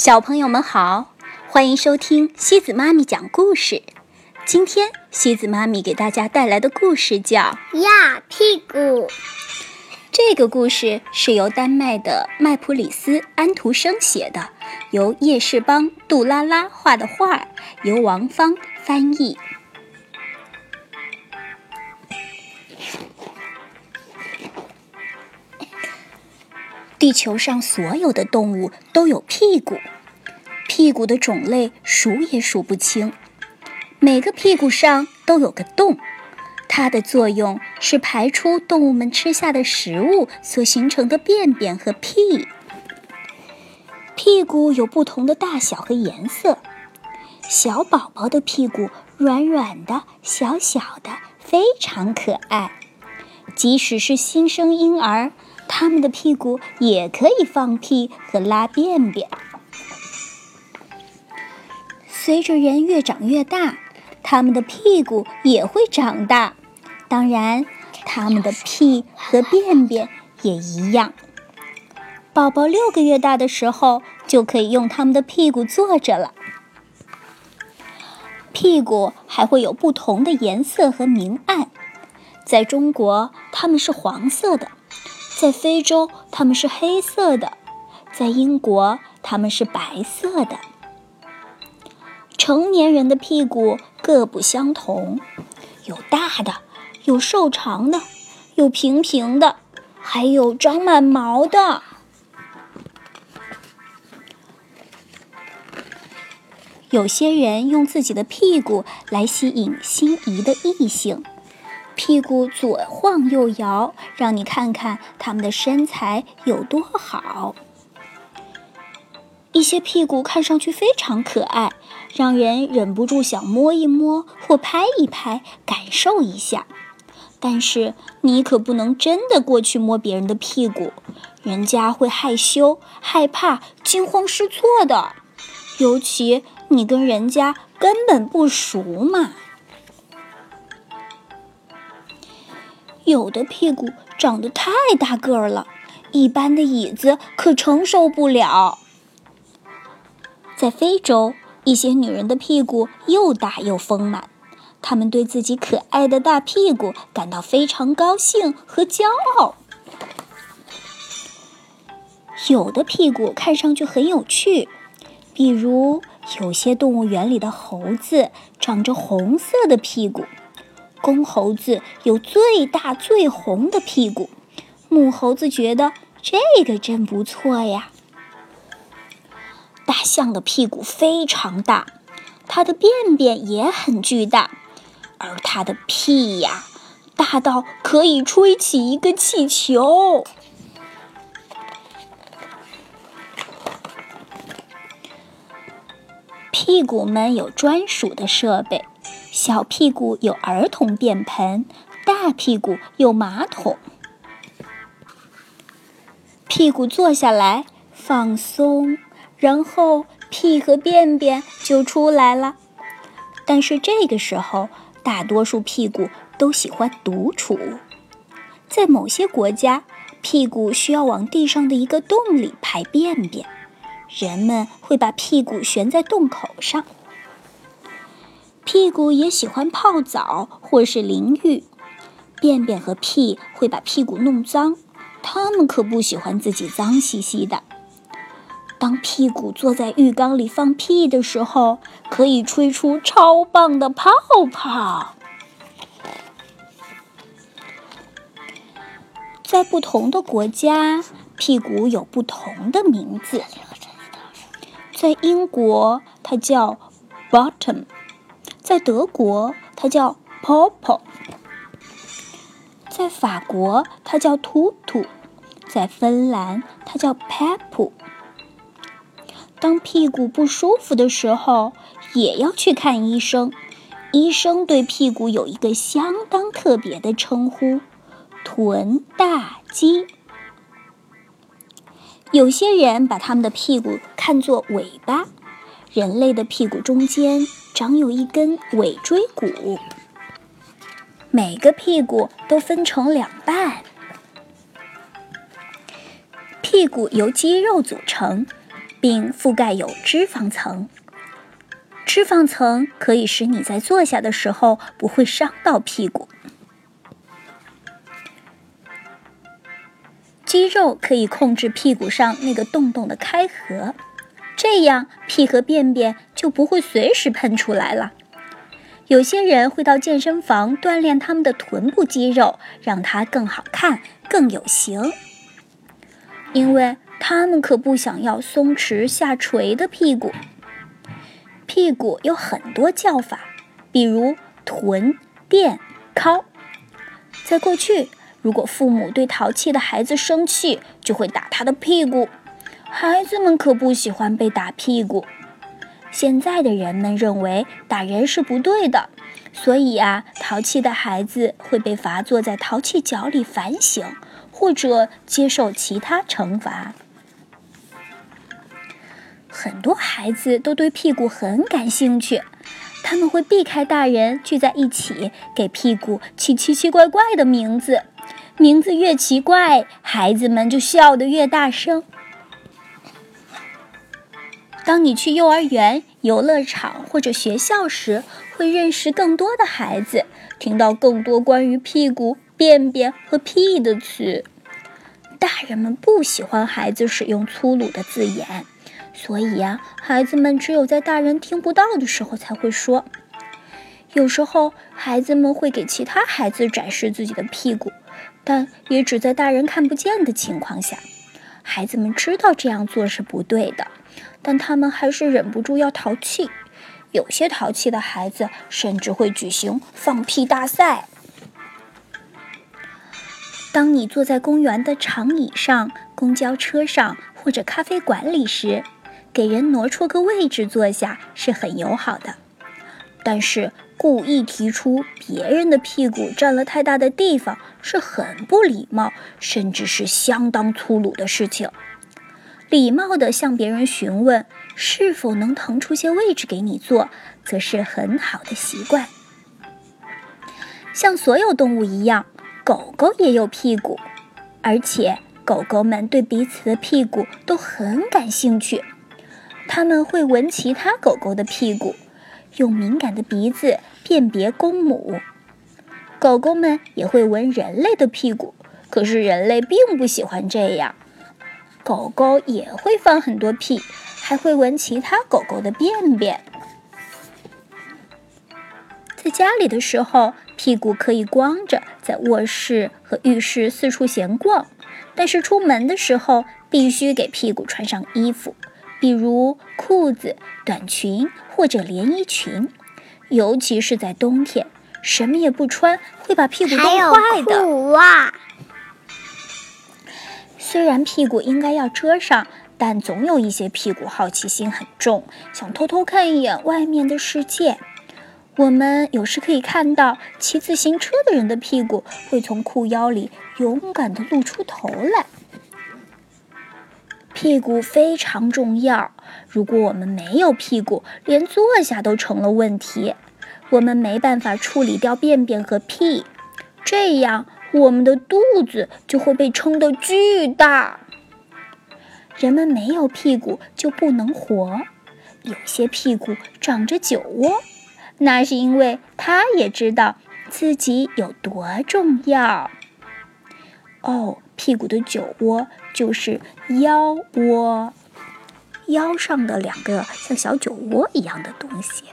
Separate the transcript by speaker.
Speaker 1: 小朋友们好，欢迎收听西子妈咪讲故事。今天西子妈咪给大家带来的故事叫《
Speaker 2: 呀屁股》。
Speaker 1: 这个故事是由丹麦的麦普里斯·安徒生写的，由叶世邦、杜拉拉画的画，由王芳翻译。地球上所有的动物都有屁股，屁股的种类数也数不清。每个屁股上都有个洞，它的作用是排出动物们吃下的食物所形成的便便和屁。屁股有不同的大小和颜色，小宝宝的屁股软软的、小小的，非常可爱。即使是新生婴儿。他们的屁股也可以放屁和拉便便。随着人越长越大，他们的屁股也会长大，当然，他们的屁和便便也一样。宝宝六个月大的时候，就可以用他们的屁股坐着了。屁股还会有不同的颜色和明暗，在中国，它们是黄色的。在非洲，它们是黑色的；在英国，它们是白色的。成年人的屁股各不相同，有大的，有瘦长的，有平平的，还有长满毛的。有些人用自己的屁股来吸引心仪的异性。屁股左晃右摇，让你看看他们的身材有多好。一些屁股看上去非常可爱，让人忍不住想摸一摸或拍一拍，感受一下。但是你可不能真的过去摸别人的屁股，人家会害羞、害怕、惊慌失措的。尤其你跟人家根本不熟嘛。有的屁股长得太大个儿了，一般的椅子可承受不了。在非洲，一些女人的屁股又大又丰满，她们对自己可爱的大屁股感到非常高兴和骄傲。有的屁股看上去很有趣，比如有些动物园里的猴子长着红色的屁股。公猴子有最大最红的屁股，母猴子觉得这个真不错呀。大象的屁股非常大，它的便便也很巨大，而它的屁呀，大到可以吹起一个气球。屁股们有专属的设备。小屁股有儿童便盆，大屁股有马桶。屁股坐下来放松，然后屁和便便就出来了。但是这个时候，大多数屁股都喜欢独处。在某些国家，屁股需要往地上的一个洞里排便便，人们会把屁股悬在洞口上。屁股也喜欢泡澡或是淋浴，便便和屁会把屁股弄脏，它们可不喜欢自己脏兮兮的。当屁股坐在浴缸里放屁的时候，可以吹出超棒的泡泡。在不同的国家，屁股有不同的名字。在英国，它叫 bottom。在德国，它叫 popo；在法国，它叫 tutu；在芬兰，它叫 pepu。当屁股不舒服的时候，也要去看医生。医生对屁股有一个相当特别的称呼——臀大肌。有些人把他们的屁股看作尾巴。人类的屁股中间长有一根尾椎骨，每个屁股都分成两半。屁股由肌肉组成，并覆盖有脂肪层。脂肪层可以使你在坐下的时候不会伤到屁股。肌肉可以控制屁股上那个洞洞的开合，这样屁和便便就不会随时喷出来了。有些人会到健身房锻炼他们的臀部肌肉，让它更好看、更有型，因为他们可不想要松弛下垂的屁股。屁股有很多叫法，比如臀、垫、尻。在过去，如果父母对淘气的孩子生气，就会打他的屁股。孩子们可不喜欢被打屁股。现在的人们认为打人是不对的，所以啊，淘气的孩子会被罚坐在淘气角里反省，或者接受其他惩罚。很多孩子都对屁股很感兴趣，他们会避开大人聚在一起，给屁股起奇奇怪怪的名字。名字越奇怪，孩子们就笑得越大声。当你去幼儿园、游乐场或者学校时，会认识更多的孩子，听到更多关于屁股、便便和屁的词。大人们不喜欢孩子使用粗鲁的字眼。所以呀，孩子们只有在大人听不到的时候才会说。有时候，孩子们会给其他孩子展示自己的屁股，但也只在大人看不见的情况下。孩子们知道这样做是不对的，但他们还是忍不住要淘气。有些淘气的孩子甚至会举行放屁大赛。当你坐在公园的长椅上、公交车上或者咖啡馆里时，给人挪出个位置坐下是很友好的，但是故意提出别人的屁股占了太大的地方是很不礼貌，甚至是相当粗鲁的事情。礼貌地向别人询问是否能腾出些位置给你坐，则是很好的习惯。像所有动物一样，狗狗也有屁股，而且狗狗们对彼此的屁股都很感兴趣。他们会闻其他狗狗的屁股，用敏感的鼻子辨别公母。狗狗们也会闻人类的屁股，可是人类并不喜欢这样。狗狗也会放很多屁，还会闻其他狗狗的便便。在家里的时候，屁股可以光着在卧室和浴室四处闲逛，但是出门的时候必须给屁股穿上衣服。比如裤子、短裙或者连衣裙，尤其是在冬天，什么也不穿会把屁股冻坏的。
Speaker 2: 裤袜。
Speaker 1: 虽然屁股应该要遮上，但总有一些屁股好奇心很重，想偷偷看一眼外面的世界。我们有时可以看到骑自行车的人的屁股会从裤腰里勇敢地露出头来。屁股非常重要。如果我们没有屁股，连坐下都成了问题。我们没办法处理掉便便和屁，这样我们的肚子就会被撑得巨大。人们没有屁股就不能活。有些屁股长着酒窝，那是因为他也知道自己有多重要。哦。屁股的酒窝就是腰窝，腰上的两个像小酒窝一样的东西。